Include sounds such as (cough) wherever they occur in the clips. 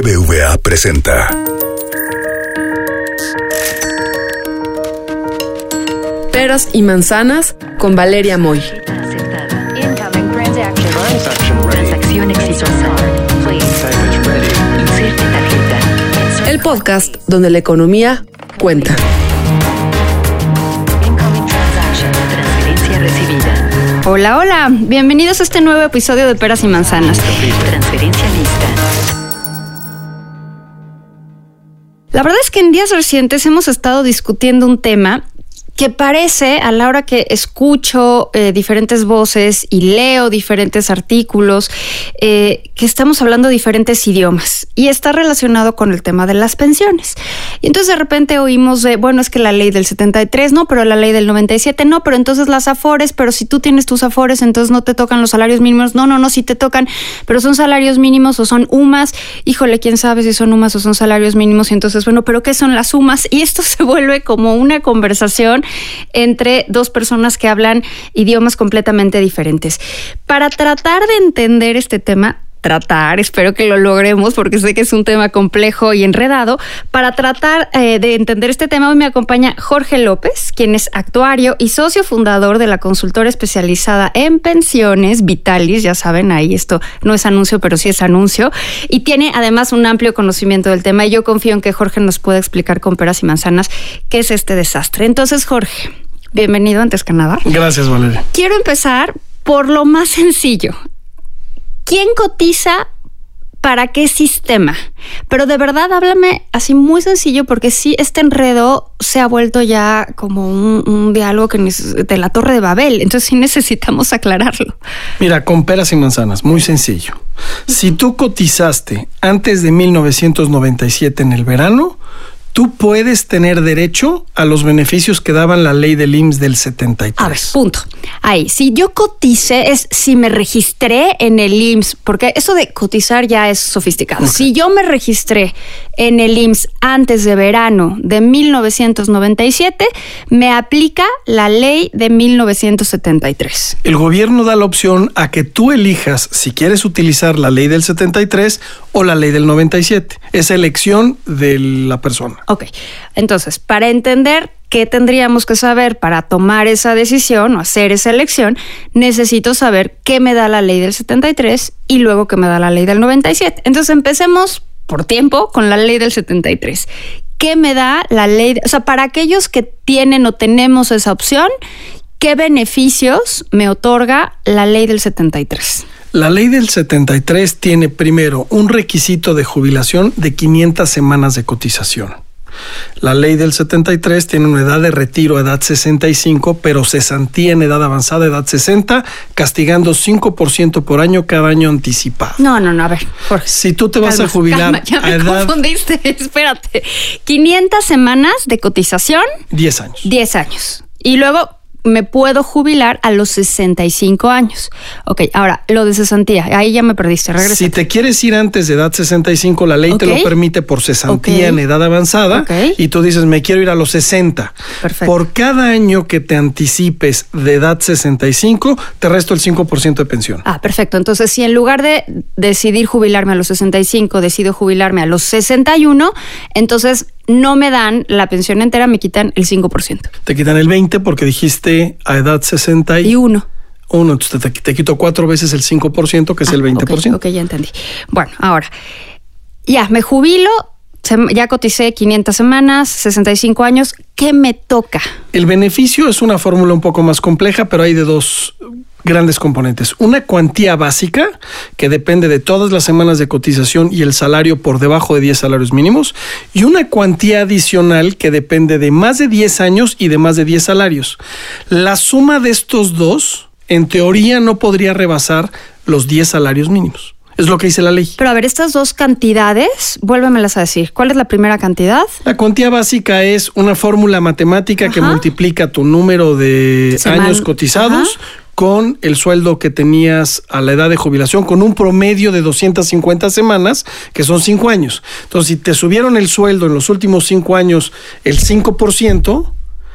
BBVA presenta. Peras y manzanas con Valeria Moy. Transacción exitosa. El podcast donde la economía cuenta. Hola, hola, bienvenidos a este nuevo episodio de Peras y Manzanas. Transferencia lista. La verdad es que en días recientes hemos estado discutiendo un tema que parece, a la hora que escucho eh, diferentes voces y leo diferentes artículos, eh, que estamos hablando diferentes idiomas y está relacionado con el tema de las pensiones. Y entonces de repente oímos de, bueno, es que la ley del 73, no, pero la ley del 97, no, pero entonces las afores, pero si tú tienes tus afores, entonces no te tocan los salarios mínimos, no, no, no, sí te tocan, pero son salarios mínimos o son UMAS, híjole, quién sabe si son UMAS o son salarios mínimos, y entonces, bueno, pero ¿qué son las UMAS? Y esto (laughs) se vuelve como una conversación entre dos personas que hablan idiomas completamente diferentes. Para tratar de entender este tema, tratar, espero que lo logremos porque sé que es un tema complejo y enredado. Para tratar eh, de entender este tema, hoy me acompaña Jorge López, quien es actuario y socio fundador de la consultora especializada en pensiones Vitalis. Ya saben, ahí esto no es anuncio, pero sí es anuncio. Y tiene además un amplio conocimiento del tema. Y yo confío en que Jorge nos pueda explicar con peras y manzanas qué es este desastre. Entonces, Jorge, bienvenido antes que nada. Gracias, Valeria. Quiero empezar por lo más sencillo. ¿Quién cotiza para qué sistema? Pero de verdad háblame así muy sencillo porque sí, este enredo se ha vuelto ya como un, un diálogo que de la Torre de Babel. Entonces sí necesitamos aclararlo. Mira, con peras y manzanas, muy sencillo. Si tú cotizaste antes de 1997 en el verano, tú puedes tener derecho a los beneficios que daban la ley del IMSS del 73. A ver, punto. Ahí, si yo cotice es si me registré en el IMSS, porque eso de cotizar ya es sofisticado. Si yo me registré en el IMSS antes de verano de 1997, me aplica la ley de 1973. El gobierno da la opción a que tú elijas si quieres utilizar la ley del 73 o la ley del 97. Es elección de la persona. Ok, entonces, para entender qué tendríamos que saber para tomar esa decisión o hacer esa elección, necesito saber qué me da la ley del 73 y luego qué me da la ley del 97. Entonces, empecemos por tiempo con la ley del 73. ¿Qué me da la ley? o sea, para aquellos que tienen o tenemos esa opción, ¿qué beneficios me otorga la ley del 73? La ley del 73 tiene primero un requisito de jubilación de 500 semanas de cotización. La ley del 73 tiene una edad de retiro, edad 65, pero cesantía en edad avanzada, edad 60, castigando 5% por año cada año anticipado. No, no, no, a ver, Jorge. Si tú te vas Calma, a jubilar calma, ya a me edad confundiste, (laughs) espérate. 500 semanas de cotización, 10 años. 10 años. Y luego me puedo jubilar a los 65 años. Ok, ahora, lo de cesantía, ahí ya me perdiste, regresa. Si te quieres ir antes de edad 65, la ley te lo permite por cesantía en edad avanzada y tú dices, me quiero ir a los 60. Perfecto. Por cada año que te anticipes de edad 65, te resto el 5% de pensión. Ah, perfecto. Entonces, si en lugar de decidir jubilarme a los 65, decido jubilarme a los 61, entonces no me dan la pensión entera, me quitan el 5%. Te quitan el 20 porque dijiste a edad 61. Y uno. entonces te, te quito cuatro veces el 5%, que es el Ah, 20%. Ok, ok, ya entendí. Bueno, ahora, ya, me jubilo, ya coticé 500 semanas, 65 años, ¿qué me toca? El beneficio es una fórmula un poco más compleja, pero hay de dos grandes componentes. Una cuantía básica, que depende de todas las semanas de cotización y el salario por debajo de 10 salarios mínimos, y una cuantía adicional que depende de más de 10 años y de más de 10 salarios. La suma de estos dos, en teoría, no podría rebasar los 10 salarios mínimos. Es lo que dice la ley. Pero a ver, estas dos cantidades, vuélvemelas a decir. ¿Cuál es la primera cantidad? La cuantía básica es una fórmula matemática que multiplica tu número de Seman- años cotizados Ajá. con el sueldo que tenías a la edad de jubilación, con un promedio de 250 semanas, que son 5 años. Entonces, si te subieron el sueldo en los últimos 5 años el 5%,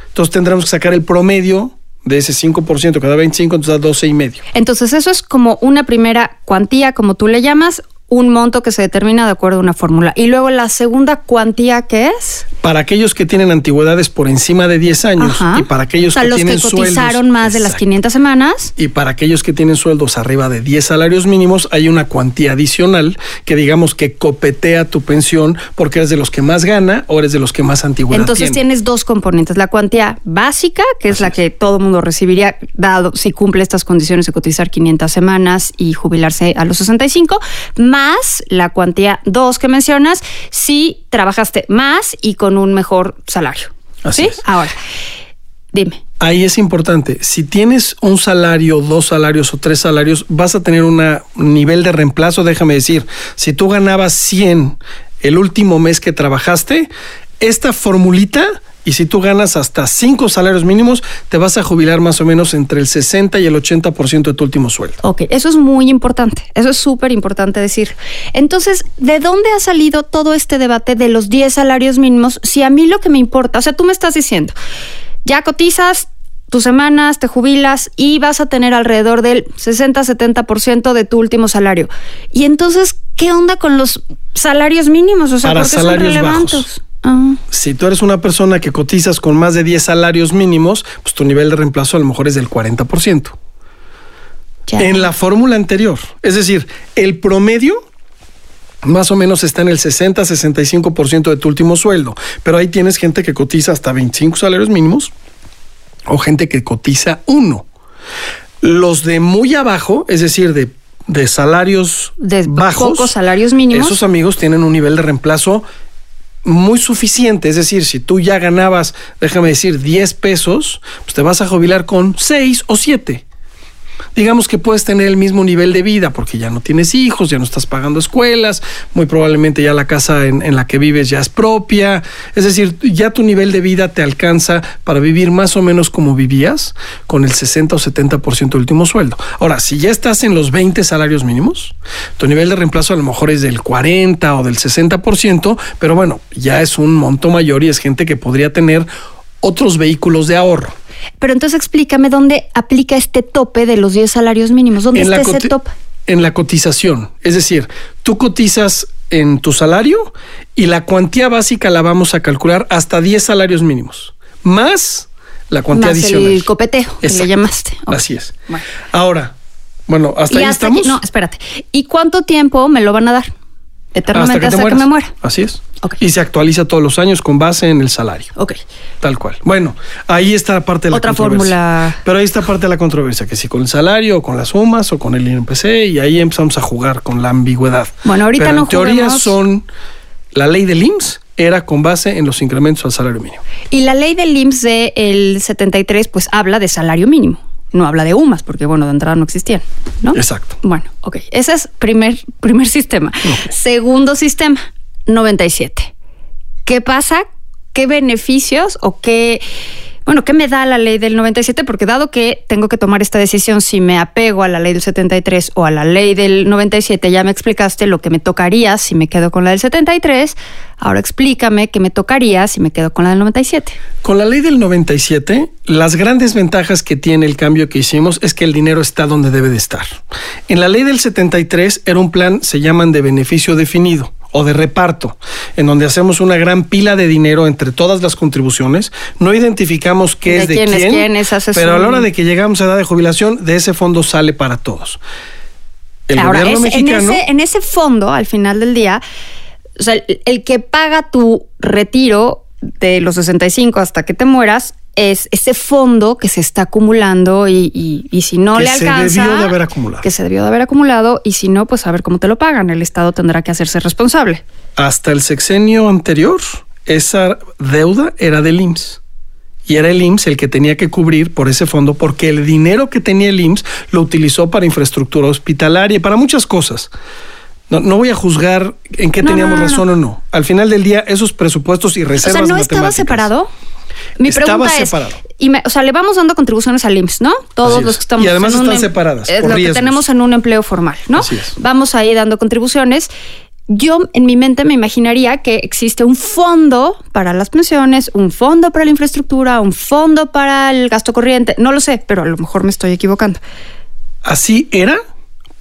entonces tendremos que sacar el promedio de ese 5%, cada 25, entonces da 12 y medio. Entonces, eso es como una primera cuantía, como tú le llamas, un monto que se determina de acuerdo a una fórmula. Y luego la segunda cuantía, ¿qué es? Para aquellos que tienen antigüedades por encima de 10 años Ajá. y para aquellos o sea, que los tienen que cotizaron sueldos, más de las Exacto. 500 semanas. Y para aquellos que tienen sueldos arriba de 10 salarios mínimos, hay una cuantía adicional que digamos que copetea tu pensión porque eres de los que más gana o eres de los que más antigüedad Entonces tiene. tienes dos componentes, la cuantía básica, que es la que todo mundo recibiría dado si cumple estas condiciones de cotizar 500 semanas y jubilarse a los 65, más la cuantía 2 que mencionas si trabajaste más y con un mejor salario. Así ¿Sí? es. Ahora, dime. Ahí es importante. Si tienes un salario, dos salarios o tres salarios, vas a tener un nivel de reemplazo. Déjame decir, si tú ganabas 100 el último mes que trabajaste, esta formulita, y si tú ganas hasta cinco salarios mínimos, te vas a jubilar más o menos entre el 60 y el 80% de tu último sueldo. Ok, eso es muy importante, eso es súper importante decir. Entonces, ¿de dónde ha salido todo este debate de los 10 salarios mínimos? Si a mí lo que me importa, o sea, tú me estás diciendo, ya cotizas tus semanas, te jubilas y vas a tener alrededor del 60-70% de tu último salario. Y entonces, ¿qué onda con los salarios mínimos? O sea, Para ¿por qué son relevantes? bajos. Ah, Si tú eres una persona que cotizas con más de 10 salarios mínimos, pues tu nivel de reemplazo a lo mejor es del 40%. ya. En la fórmula anterior. Es decir, el promedio más o menos está en el 60-65% de tu último sueldo. Pero ahí tienes gente que cotiza hasta 25 salarios mínimos o gente que cotiza uno. Los de muy abajo, es decir, de, de salarios De bajos, pocos salarios mínimos. esos amigos tienen un nivel de reemplazo muy suficiente. Es decir, si tú ya ganabas, déjame decir, 10 pesos, pues te vas a jubilar con 6 o 7. Digamos que puedes tener el mismo nivel de vida porque ya no tienes hijos, ya no estás pagando escuelas, muy probablemente ya la casa en, la que vives ya es propia. Es decir, ya tu nivel de vida te alcanza para vivir más o menos como vivías con el 60 o 70% del último sueldo. Ahora, si ya estás en los 20 salarios mínimos, tu nivel de reemplazo a lo mejor es del 40 o del 60%, pero bueno, ya es un monto mayor y es gente que podría tener otros vehículos de ahorro. Pero entonces explícame dónde aplica este tope de los 10 salarios mínimos. ¿Dónde está ese tope? en la cotización. Es decir, tú cotizas en tu salario y la cuantía básica la vamos a calcular hasta 10 salarios mínimos, más la cuantía Más adicional. el copeteo que le llamaste. Ok. Así es. Bueno. Ahora, bueno, hasta Y ahí hasta estamos. aquí- no, espérate. ¿Y cuánto tiempo me lo van a dar? Eternamente hasta, que mueras. me muera. Así es. Y se actualiza todos los años con base en el salario. Ok. Tal cual. Bueno, ahí está parte de la Otra controversia. fórmula. Pero ahí está parte de la controversia, que si con el salario o con las sumas o con el INPC, y ahí empezamos a jugar con la ambigüedad. Bueno, ahorita Pero no en teoría juguemos. son la ley del IMSS era con base en los incrementos al salario mínimo. Y la ley del IMSS del 73 pues habla de salario mínimo. No habla de UMAS, porque bueno, de entrada no existían, ¿no? Exacto. Bueno, ok. Ese es primer, primer (laughs) sistema. Segundo sistema, 97. ¿Qué pasa? ¿Qué beneficios o qué, bueno, qué me da la ley del 97? Porque dado que tengo que tomar esta decisión si me apego a la ley del 73 o a la ley del 97, ya me explicaste lo que me tocaría si me quedo con la del 73. Ahora explícame qué me tocaría si me quedo con la del 97. Con la ley del 97, las grandes ventajas que tiene el cambio que hicimos es que el dinero está donde debe de estar. En la ley del 73 era un plan, se llaman de beneficio definido o de reparto, en donde hacemos una gran pila de dinero entre todas las contribuciones, no identificamos qué De es de quién quién, quién, es, pero a la hora de que llegamos a edad de jubilación, de ese fondo sale para todos. El Ahora, gobierno es- en, mexicano... ese, en ese fondo, al final del día, o sea, el, el que paga tu retiro de los 65 hasta que te mueras es ese fondo que se está acumulando y, y- y si no Que le se alcanza... debió de haber acumulado. Que se debió de haber acumulado y si no, pues a ver cómo te lo pagan. El Estado tendrá que hacerse responsable. hasta el sexenio anterior, esa deuda era del IMSS. Y era el IMSS el que tenía que cubrir por ese fondo porque el dinero que tenía el IMSS lo utilizó para infraestructura hospitalaria y para muchas cosas. No, no voy a juzgar en qué No, teníamos no, razón o no. Al final del día, esos presupuestos y O reservas sea, ¿no estaba separado? Mi Estaba pregunta separado. es, y me- o sea, le vamos dando contribuciones al IMSS, ¿no? Todos Así los que estamos Y además en están em- separadas, Es lo riesgos. que tenemos en un empleo formal, ¿no? Así es. Vamos ahí dando contribuciones. Yo en mi mente me imaginaría que existe un fondo para las pensiones, un fondo para la infraestructura, un fondo para el gasto corriente. No lo sé, pero a lo mejor me estoy equivocando. Así era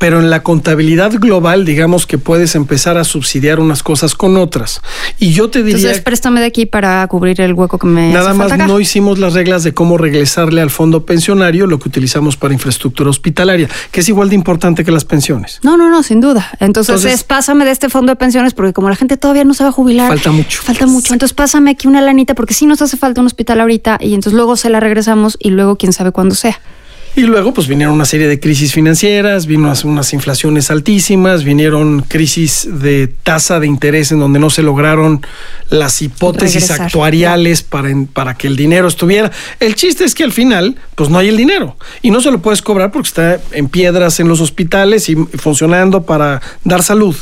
pero en la contabilidad global, digamos que puedes empezar a subsidiar unas cosas con otras. Y yo te diría... Entonces, préstame de aquí para cubrir el hueco que me Nada hace más falta acá. no hicimos las reglas de cómo regresarle al fondo pensionario lo que utilizamos para infraestructura hospitalaria, que es igual de importante que las pensiones. No, no, no, sin duda. Entonces, Entonces- es, pásame de este fondo de pensiones porque como la gente todavía no se va a jubilar. Falta mucho. Falta mucho. Entonces pásame aquí una lanita porque sí nos hace falta un hospital ahorita y entonces luego se la regresamos y luego quién sabe cuándo sea. Y luego, pues vinieron una serie de crisis financieras, vino unas, unas inflaciones altísimas, vinieron crisis de tasa de interés en donde no se lograron las hipótesis Regresar. actuariales para, para que el dinero estuviera. El chiste es que al final, pues no hay el dinero. Y no se lo puedes cobrar porque está en piedras en los hospitales y funcionando para dar salud.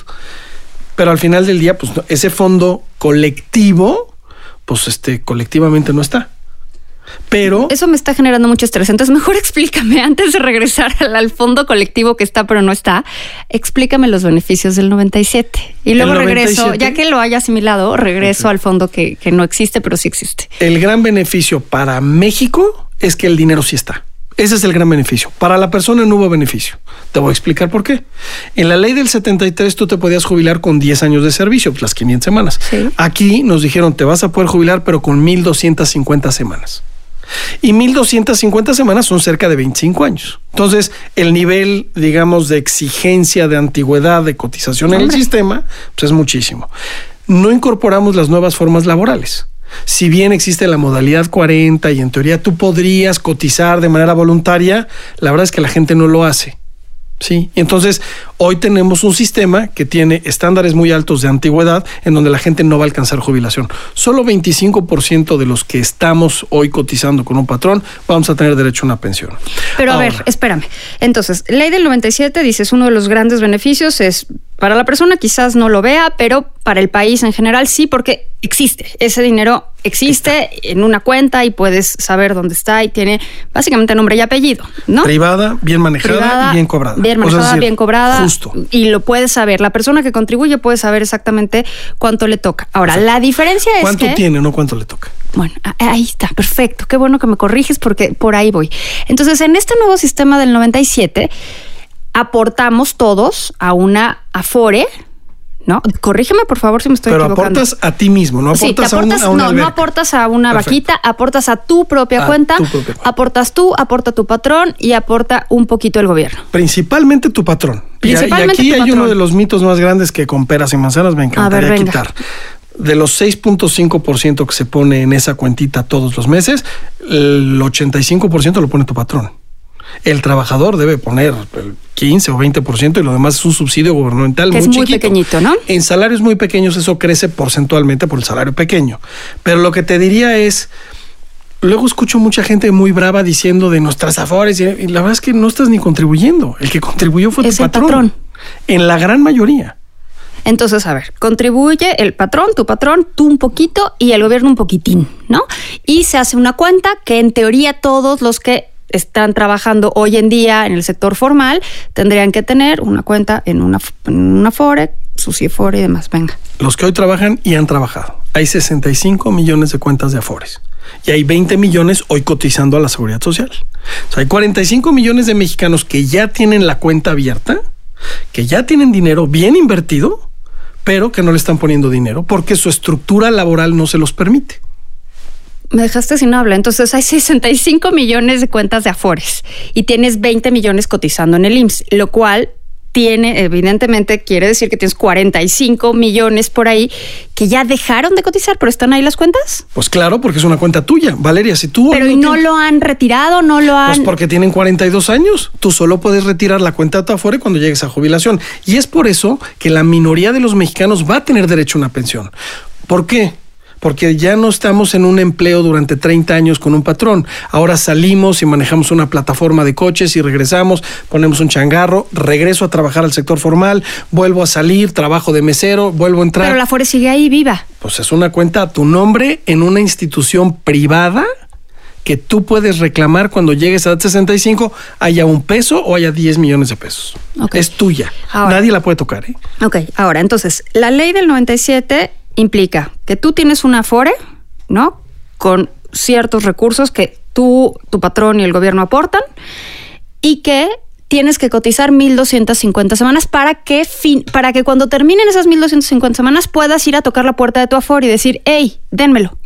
Pero al final del día, pues ese fondo colectivo, pues este, colectivamente no está. Pero Eso me está generando mucho estrés. Entonces, mejor (laughs) explícame, antes de regresar al, al fondo colectivo que está pero no está, explícame los beneficios del 97. Y luego ¿El regreso, 97? ya que lo haya asimilado, regreso al fondo que, que no existe, pero sí existe. el gran beneficio para México es que el dinero sí está. Ese es el gran beneficio. Para la persona no hubo beneficio. Te voy a explicar por qué. En la ley del 73 tú te podías jubilar con 10 años de servicio, pues las 500 semanas. Sí. Aquí nos dijeron te vas a poder jubilar pero con 1250 semanas. Y 1250 semanas son cerca de 25 años. Entonces, el nivel, digamos, de exigencia de antigüedad de cotización en el sistema, pues es muchísimo. No incorporamos las nuevas formas laborales. Si bien existe la modalidad 40 y en teoría tú podrías cotizar de manera voluntaria, la verdad es que la gente no lo hace. Sí, entonces hoy tenemos un sistema que tiene estándares muy altos de antigüedad en donde la gente no va a alcanzar jubilación. Solo 25% de los que estamos hoy cotizando con un patrón vamos a tener derecho a una pensión. Pero a ver, espérame. Entonces, ley del 97 dices uno de los grandes beneficios es para la persona quizás no lo vea, pero para el país en general sí, porque existe. Ese dinero existe en una cuenta y puedes saber dónde está y tiene básicamente nombre y apellido, ¿no? Privada, bien manejada Privada, y bien cobrada. Bien O sea, es manejada, decir, bien cobrada. Justo. Y lo puedes saber. La persona que contribuye puede saber exactamente cuánto le toca. Ahora, la diferencia es ¿Cuánto que... tiene, no cuánto le toca? Bueno, ahí está, perfecto. Qué bueno que me corriges porque por ahí voy. Entonces, en este nuevo sistema del 97, aportamos todos a una Afore, ¿no? Corrígeme, por favor, si me estoy Pero equivocando. aportas a ti mismo, no Sí, te aportas, aportas, a, un- a una no, no aportas a una Perfecto. vaquita, aportas a tu propia A cuenta, tu propia aportas tú, aporta tu patrón y aporta un poquito el gobierno. Principalmente tu patrón. Y- Principalmente y aquí tu hay patrón. uno de los mitos más grandes que con peras y manzanas me encantaría venga. quitar. De los 6.5% que se pone en esa cuentita todos los meses, el 85% lo pone tu patrón. El trabajador debe poner el 15 o 20% y lo demás es un subsidio gubernamental Que es muy muy chiquito. pequeñito, ¿no? En salarios muy pequeños eso crece porcentualmente por el salario pequeño. Pero lo que te diría es, luego escucho mucha gente muy brava diciendo de nuestras afores y, la verdad es que no estás ni contribuyendo. El que contribuyó fue Es tu el patrón. patrón. En la gran mayoría. Entonces, a ver, contribuye el patrón, tu patrón, tú un poquito y el gobierno un poquitín, ¿no? Y se hace una cuenta que en teoría todos los que están trabajando hoy en día en el sector formal tendrían que tener una cuenta en una, en una FORE, su CIFORE y demás. Venga. Los que hoy trabajan y han trabajado. Hay 65 millones de cuentas de afores. Y hay 20 millones hoy cotizando a la seguridad social. O sea, hay 45 millones de mexicanos que ya tienen la cuenta abierta, que ya tienen dinero bien invertido, pero que no le están poniendo dinero porque su estructura laboral no se los permite. Me dejaste sin habla. Entonces hay (laughs) 65 millones de cuentas de Afores y tienes 20 millones cotizando en el IMSS, lo cual tiene, evidentemente, quiere decir que tienes 45 millones por ahí que ya dejaron de cotizar, pero están ahí las cuentas. Pues claro, porque es una cuenta tuya. Valeria, si tú... Pero y no tienes- lo han retirado, no lo han. Pues porque tienen 42 años. Tú solo puedes retirar la cuenta de tu Afore cuando llegues a jubilación. Y es por eso que la minoría de los mexicanos va a tener derecho a una pensión. ¿Por qué? Porque ya no estamos en un empleo durante 30 años con un patrón. Ahora salimos y manejamos una plataforma de coches y regresamos, ponemos un changarro, regreso a trabajar al sector formal, vuelvo a salir, trabajo de mesero, vuelvo a entrar. Pero la Afore sigue ahí viva. Pues es una cuenta a tu nombre en una institución privada que tú puedes reclamar cuando llegues a edad 65, haya un peso o haya 10 millones de pesos. Es tuya. Ahora. Nadie la puede tocar. ¿eh? Ok, ahora, entonces, la ley del 97 implica que tú tienes una Afore, ¿no? Con ciertos recursos que tú, tu patrón y el gobierno aportan y que tienes que cotizar 1250 semanas para que fin, para que cuando terminen esas 1250 semanas puedas ir a tocar la puerta de tu Afore y decir, hey, dénmelo.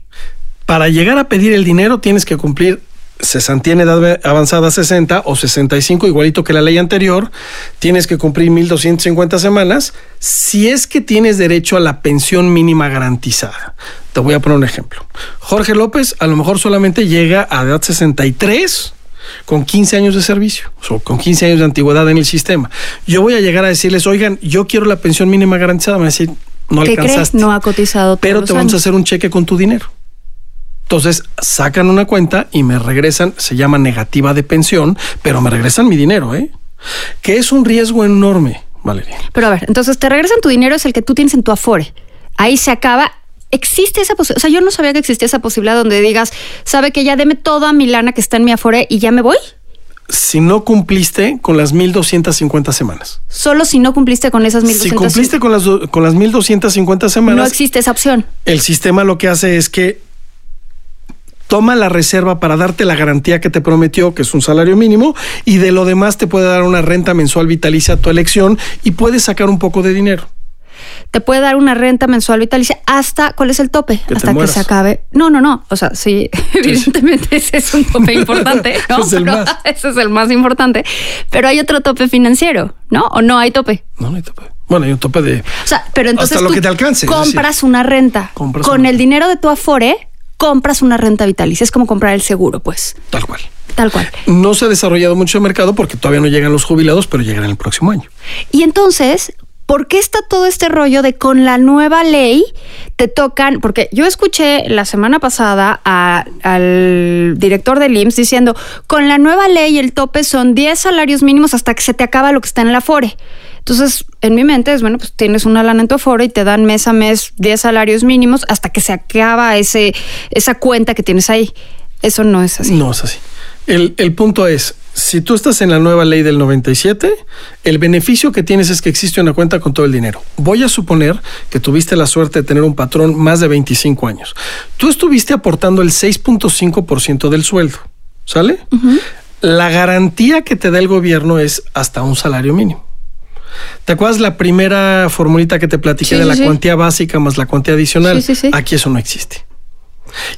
Para llegar a pedir el dinero tienes que cumplir cesantía en edad avanzada 60 o 65, igualito que la ley anterior, tienes que cumplir 1250 semanas si es que tienes derecho a la pensión mínima garantizada. Te voy a poner un ejemplo. Jorge López a lo mejor solamente llega a edad 63 con 15 años de servicio, o con 15 años de antigüedad en el sistema. Yo voy a llegar a decirles, oigan, yo quiero la pensión mínima garantizada. Me van a decir, no ¿Qué alcanzaste. crees? No ha cotizado. pero te vamos a hacer un cheque con tu dinero. Entonces sacan una cuenta y me regresan, se llama negativa de pensión, pero me regresan mi dinero, ¿eh? Que es un riesgo enorme, Valeria. Pero a ver, entonces te regresan tu dinero, es el que tú tienes en tu Afore. Ahí se acaba. Existe esa posibilidad. O sea, yo no sabía que existía esa posibilidad donde digas, sabe que ya deme toda mi lana que está en mi Afore y ya me voy. Si no cumpliste con las 1250 semanas. Solo si no cumpliste con esas Si 1200. cumpliste con las, con las 1250 semanas, No existe esa opción. el sistema lo que hace es que toma la reserva para darte la garantía que te prometió, que es un salario mínimo, y de lo demás te puede dar una renta mensual vitalicia a tu elección y puedes sacar un poco de dinero. Te puede dar una renta mensual vitalicia hasta, ¿cuál es el tope? hasta que se acabe. No, no, no. O sea, sí, (laughs) evidentemente ese es un tope (laughs) importante, ¿no? Es el Pero más. (laughs) Ese es el más importante. Pero hay otro tope financiero, ¿no? ¿O no hay tope? No, no hay tope. Bueno, hay un tope de... O sea, pero entonces Hasta lo tú que te alcance, compras decir, una renta. compras Con una el renta. dinero de tu Afore, compras una renta vitalicia. Es como comprar el seguro, pues. Tal cual. Tal cual. No se ha desarrollado mucho el mercado porque todavía no llegan los jubilados, pero llegarán el próximo año. Y entonces, ¿por qué está todo este rollo de con la nueva ley te tocan? Porque yo escuché la semana pasada a- al director del IMSS diciendo, con la nueva ley el tope son 10 salarios mínimos hasta que se te acaba lo que está en la FORE. Entonces, en mi mente es, bueno, pues tienes una lana en tu Afore y te dan mes a mes 10 salarios mínimos hasta que se acaba ese, esa cuenta que tienes ahí. Eso no es así. No es así. El, el punto es, si tú estás en la nueva ley del 97, el beneficio que tienes es que existe una cuenta con todo el dinero. Voy a suponer que tuviste la suerte de tener un patrón más de 25 años. Tú estuviste aportando el 6.5% del sueldo, ¿sale? La garantía que te da el gobierno es hasta un salario mínimo. ¿Te acuerdas la primera formulita que te platiqué Sí, de la sí. cuantía básica más la cuantía adicional? Sí, sí, sí. Aquí eso no existe.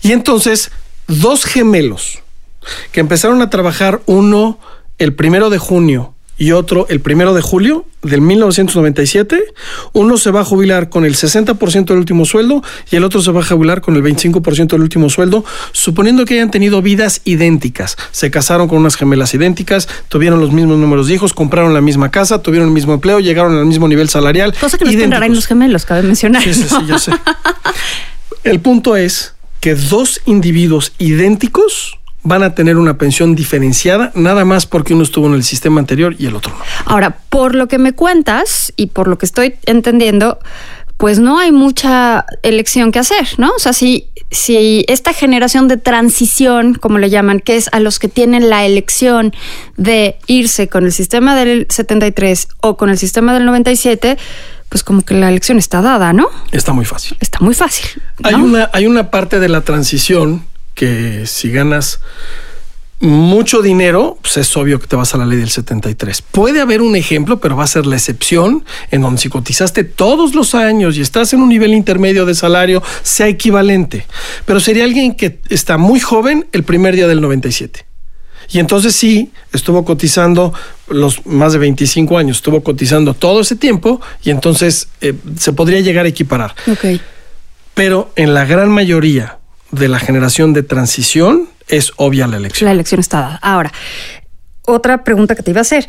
Y entonces, dos gemelos que empezaron a trabajar uno el primero de junio y otro el primero de julio del 1997, uno se va a jubilar con el 60% del último sueldo y el otro se va a jubilar con el 25% del último sueldo, suponiendo que hayan tenido vidas idénticas. Se casaron con unas gemelas idénticas, tuvieron los mismos números de hijos, compraron la misma casa, tuvieron el mismo empleo, llegaron al mismo nivel salarial. Cosa que no en los gemelos, cabe mencionar. Sí, sí, sí, ¿no? yo sé. El punto es que dos individuos idénticos van a tener una pensión diferenciada, nada más porque uno estuvo en el sistema anterior y el otro no. Ahora, por lo que me cuentas y por lo que estoy entendiendo, pues no hay mucha elección que hacer, ¿no? O sea, si, si esta generación de transición, como le llaman, que es a los que tienen la elección de irse con el sistema del 73 o con el sistema del 97, pues como que la elección está dada, ¿no? Está muy fácil. Está muy fácil. ¿no? Hay, una, hay una parte de la transición que si ganas mucho dinero, pues es obvio que te vas a la ley del 73. Puede haber un ejemplo, pero va a ser la excepción, en donde si cotizaste todos los años y estás en un nivel intermedio de salario, sea equivalente. Pero sería alguien que está muy joven el primer día del 97. Y entonces sí, estuvo cotizando los más de 25 años, estuvo cotizando todo ese tiempo y entonces eh, se podría llegar a equiparar. Pero en la gran mayoría de la generación de transición es obvia la elección. La elección está dada. Ahora, otra pregunta que te iba a hacer.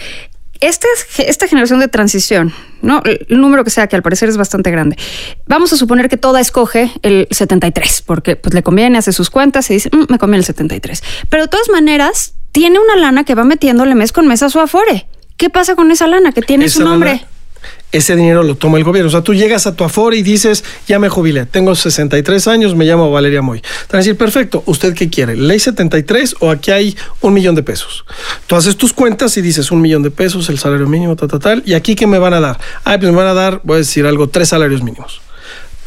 Esta, esta generación de transición, ¿no? El número que sea, que al parecer es bastante grande. Vamos a suponer que toda escoge el 73, porque pues, le conviene, hace sus cuentas y dice, "Mm, me conviene el 73. Pero de todas maneras, tiene una lana que va metiéndole mes con mes a su afore. ¿Qué pasa con esa lana que tiene Esa su nombre? lana, ese dinero lo toma el gobierno. O sea, tú llegas a tu Afore y dices, ya me jubilé, tengo 63 años, me llamo Valeria Moy. Te van a decir, perfecto, ¿usted qué quiere? ¿Ley 73 o aquí hay un millón de pesos? Tú haces tus cuentas y dices, un millón de pesos, el salario mínimo, tal, tal, tal. ¿Y aquí qué me van a dar? Ah, pues me van a dar, voy a decir algo, tres salarios mínimos.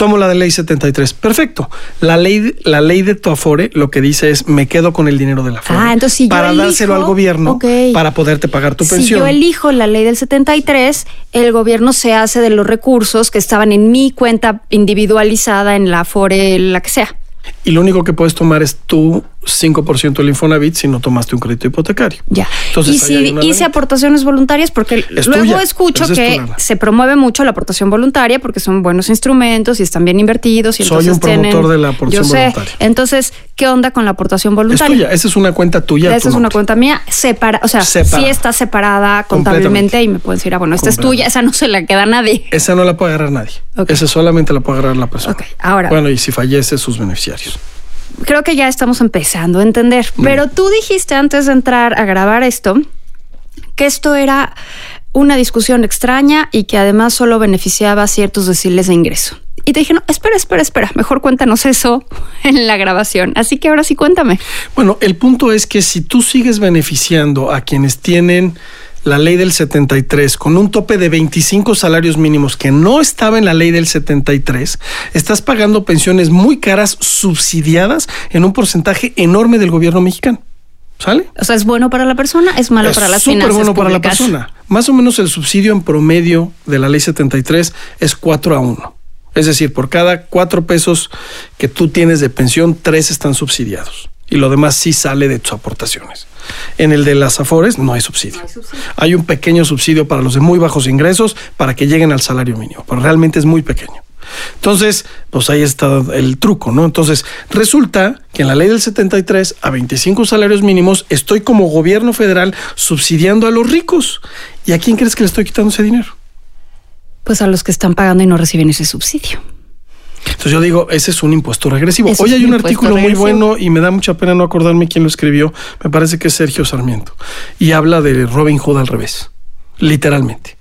Tomo la de ley 73. Perfecto. La ley, la ley de tu Afore lo que dice es me quedo con el dinero de la Afore. Ah, entonces si yo para elijo- dárselo al gobierno para poderte pagar tu Si pensión. yo elijo la ley del 73, el gobierno se hace de los recursos que estaban en mi cuenta individualizada en la Afore, la que sea. Y lo único que puedes tomar es tu 5% del Infonavit si no tomaste un crédito hipotecario. Ya. Entonces, y si hice aportaciones voluntarias, porque Es luego tuya, escucho es que se promueve mucho la aportación voluntaria porque son buenos instrumentos y están bien invertidos. Y Soy entonces un promotor tienen- de la aportación Yo sé. voluntaria. Entonces, ¿qué onda con la aportación Es voluntaria? tuya, esa es una cuenta tuya. Esa tu es una cuenta mía separada, o sea, Separada. sí está separada contablemente y me pueden decir, ah, bueno, esta es tuya, esa no se la queda a nadie. Esa no la puede agarrar nadie. Ok. Esa solamente la puede agarrar la persona. Ok, ahora- Bueno, y si fallece, sus beneficiarios. Creo que ya estamos empezando a entender. Pero tú dijiste antes de entrar a grabar esto que esto era una discusión extraña y que además solo beneficiaba a ciertos deciles de ingreso. Y te dije, no, espera, espera, espera, mejor cuéntanos eso (laughs) en la grabación. Así que ahora sí cuéntame. Bueno, el punto es que si tú sigues beneficiando a quienes tienen la ley del 73 con un tope de 25 salarios mínimos que no estaba en la ley del 73, estás pagando pensiones muy caras subsidiadas en un porcentaje enorme del gobierno mexicano. ¿Sale? O sea, ¿es bueno para la persona? ¿Es malo es para las súper finanzas bueno para la persona. Más o menos el subsidio en promedio de la ley 73 es 4 a 1. Es decir, por cada 4 pesos que tú tienes de pensión, 3 están subsidiados. Y lo demás sí sale de tus aportaciones. En el de las Afores no hay subsidio. Hay un pequeño subsidio para los de muy bajos ingresos para que lleguen al salario mínimo, pero realmente es muy pequeño. Entonces, pues ahí está el truco, ¿no? Entonces, resulta que en la ley del 73, a 25 salarios mínimos, estoy como gobierno federal subsidiando a los ricos. ¿Y a quién crees que le estoy quitando ese dinero? Pues a los que están pagando y no reciben ese subsidio. Entonces yo digo, ese es un impuesto regresivo. Hoy hay un artículo muy bueno y me da mucha pena no acordarme quién lo escribió. Me parece que es Sergio Sarmiento. Y habla de Robin Hood al revés. Literalmente.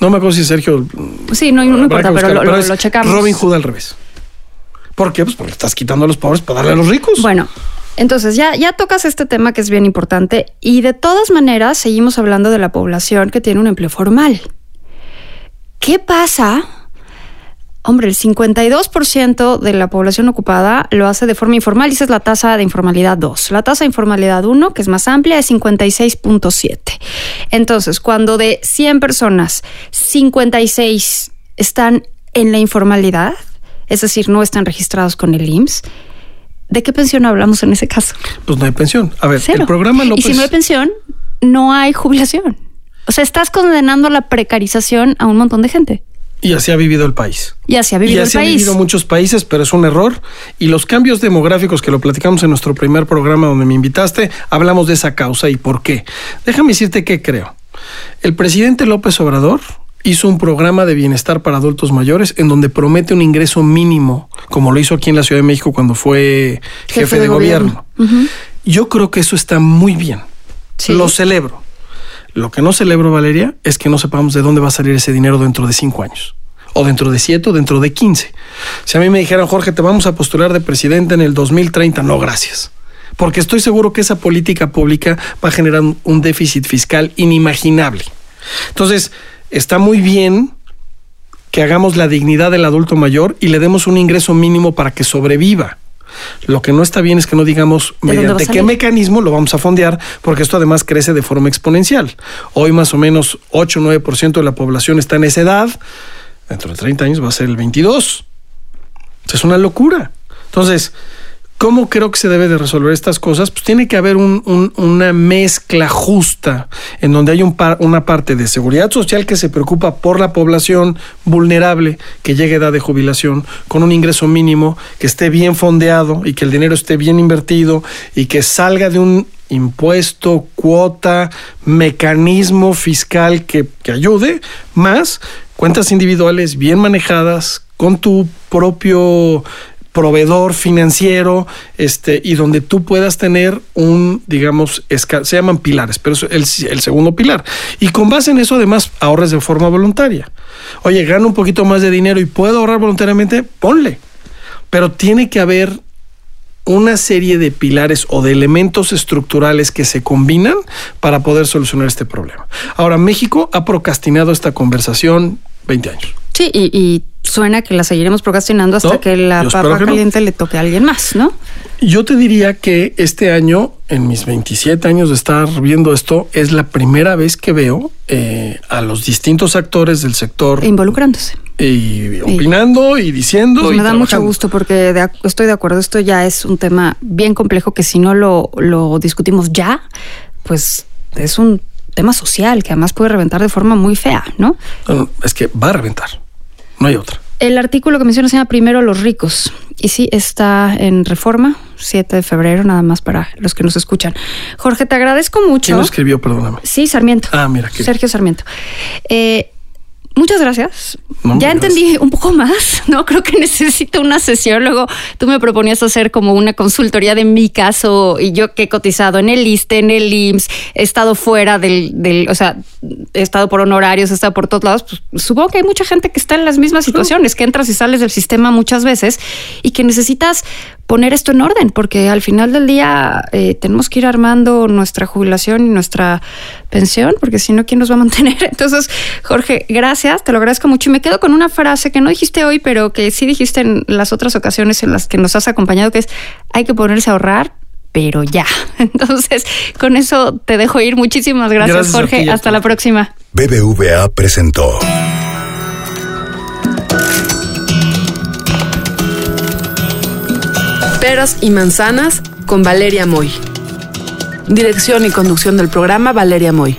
No me acuerdo si Sergio Pues sí, no, no importa, pero lo, lo checamos. Robin Hood al revés. ¿Por qué? Pues porque estás quitando a los pobres para darle a los ricos. Bueno, entonces ya, ya tocas este tema que es bien importante y de todas maneras seguimos hablando de la población que tiene un empleo formal. ¿Qué pasa? Hombre, el 52% de la población ocupada lo hace de forma informal y esa es la tasa de informalidad 2. La tasa de informalidad 1, que es más amplia, es 56.7. Entonces, cuando de 100 personas, 56 están en la informalidad, es decir, no están registrados con el IMSS, ¿de qué pensión hablamos en ese caso? Pues no hay pensión. A ver, Cero. el programa López. Y si no hay pensión, no hay jubilación. O sea, estás condenando la precarización a un montón de gente. Y así ha vivido el país. Y así ha Y vivido así el ha país. vivido muchos países, pero es un error. Y los cambios demográficos que lo platicamos en nuestro primer programa donde me invitaste, hablamos de esa causa y por qué. Déjame decirte qué creo. El presidente López Obrador hizo un programa de bienestar para adultos mayores en donde promete un ingreso mínimo, como lo hizo aquí en la Ciudad de México cuando fue jefe, de, gobierno. Yo creo que eso está muy bien. Sí. Lo celebro. Lo que no celebro, Valeria, es que no sepamos de dónde va a salir ese dinero dentro de cinco años. O dentro de siete o dentro de quince. Si a mí me dijeran, Jorge, te vamos a postular de presidente en el 2030, no, gracias. Porque estoy seguro que esa política pública va a generar un- un déficit fiscal inimaginable. Entonces, está muy bien que hagamos la dignidad del adulto mayor y le demos un ingreso mínimo para que sobreviva. Lo que no está bien es que no digamos ¿De dónde va a mediante qué mecanismo lo vamos a fondear, porque esto además crece de forma exponencial. Hoy más o menos 8 o 9% de la población está en esa edad, dentro de 30 años va a ser el 22. Es una locura. Entonces, ¿cómo creo que se debe de resolver estas cosas? Pues tiene que haber un- un- una mezcla justa en donde hay un par- una parte de seguridad social que se preocupa por la población vulnerable que llegue a edad de jubilación, con un ingreso mínimo, que esté bien fondeado y que el dinero esté bien invertido y que salga de un impuesto, cuota, mecanismo fiscal que ayude, más cuentas individuales bien manejadas con tu propio proveedor financiero, este, y donde tú puedas tener un, digamos, se llaman pilares, pero es el, segundo pilar. Y con base en eso, además, ahorres de forma voluntaria. Oye, gano un poquito más de dinero y puedo ahorrar voluntariamente, ponle. Pero tiene que haber una serie de pilares o de elementos estructurales que se combinan para poder solucionar este problema. Ahora, México ha procrastinado esta conversación 20 años. Sí, y suena que la seguiremos procrastinando hasta No, que la papa que no. caliente le toque a alguien más, ¿no? Yo te diría que este año, en mis 27 años de estar viendo esto, es la primera vez que veo eh, a los distintos actores del sector Involucrándose. y opinando y diciendo. Pues y me da mucho gusto porque de estoy de acuerdo. Esto ya es un tema bien complejo que si no lo, lo discutimos ya, pues es un tema social que además puede reventar de forma muy fea, no, es que va a reventar. No hay otra. El artículo que menciona se llama Primero los ricos. Y sí, está en Reforma, 7 de febrero, nada más para los que nos escuchan. Jorge, te agradezco mucho. ¿Quién lo escribió? Perdóname. Sí, Sarmiento. Ah, mira, qué- Sergio Sarmiento. Eh, muchas gracias. Ya gracias. entendí un poco más, (laughs) ¿no? Creo que (laughs) necesito una sesión. Luego tú me proponías hacer como una consultoría de mi caso y yo que he cotizado en el ISTE, en el IMSS, he estado fuera del, del o sea, he estado por honorarios, he estado por todos lados. Pues, supongo que hay mucha gente que está en las mismas situaciones, que entras y sales del sistema muchas veces y que necesitas poner esto en orden, porque al final del día eh, tenemos que ir armando nuestra jubilación y nuestra pensión, porque si no, ¿quién nos va a mantener? (laughs) Entonces, Jorge, gracias, te lo agradezco mucho. Y me quedo con una frase que no dijiste hoy, pero que sí dijiste en las otras ocasiones en las que nos has acompañado, que es, hay que ponerse a ahorrar, pero ya. (laughs) Entonces, con eso te dejo ir. Muchísimas gracias, Jorge. ti Hasta la próxima. BBVA presentó. Peras y manzanas con Valeria Moy. Dirección y conducción del programa Valeria Moy.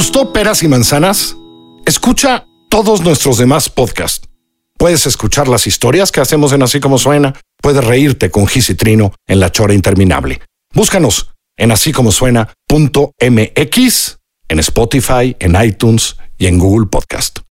Gustó Peras y Manzanas? Escucha todos nuestros demás podcasts. Puedes escuchar las historias que hacemos en Así como suena. Puedes reírte con Gis y Trino en La Chora Interminable. Búscanos en así como suena.mx, en Spotify, en iTunes y en Google Podcast.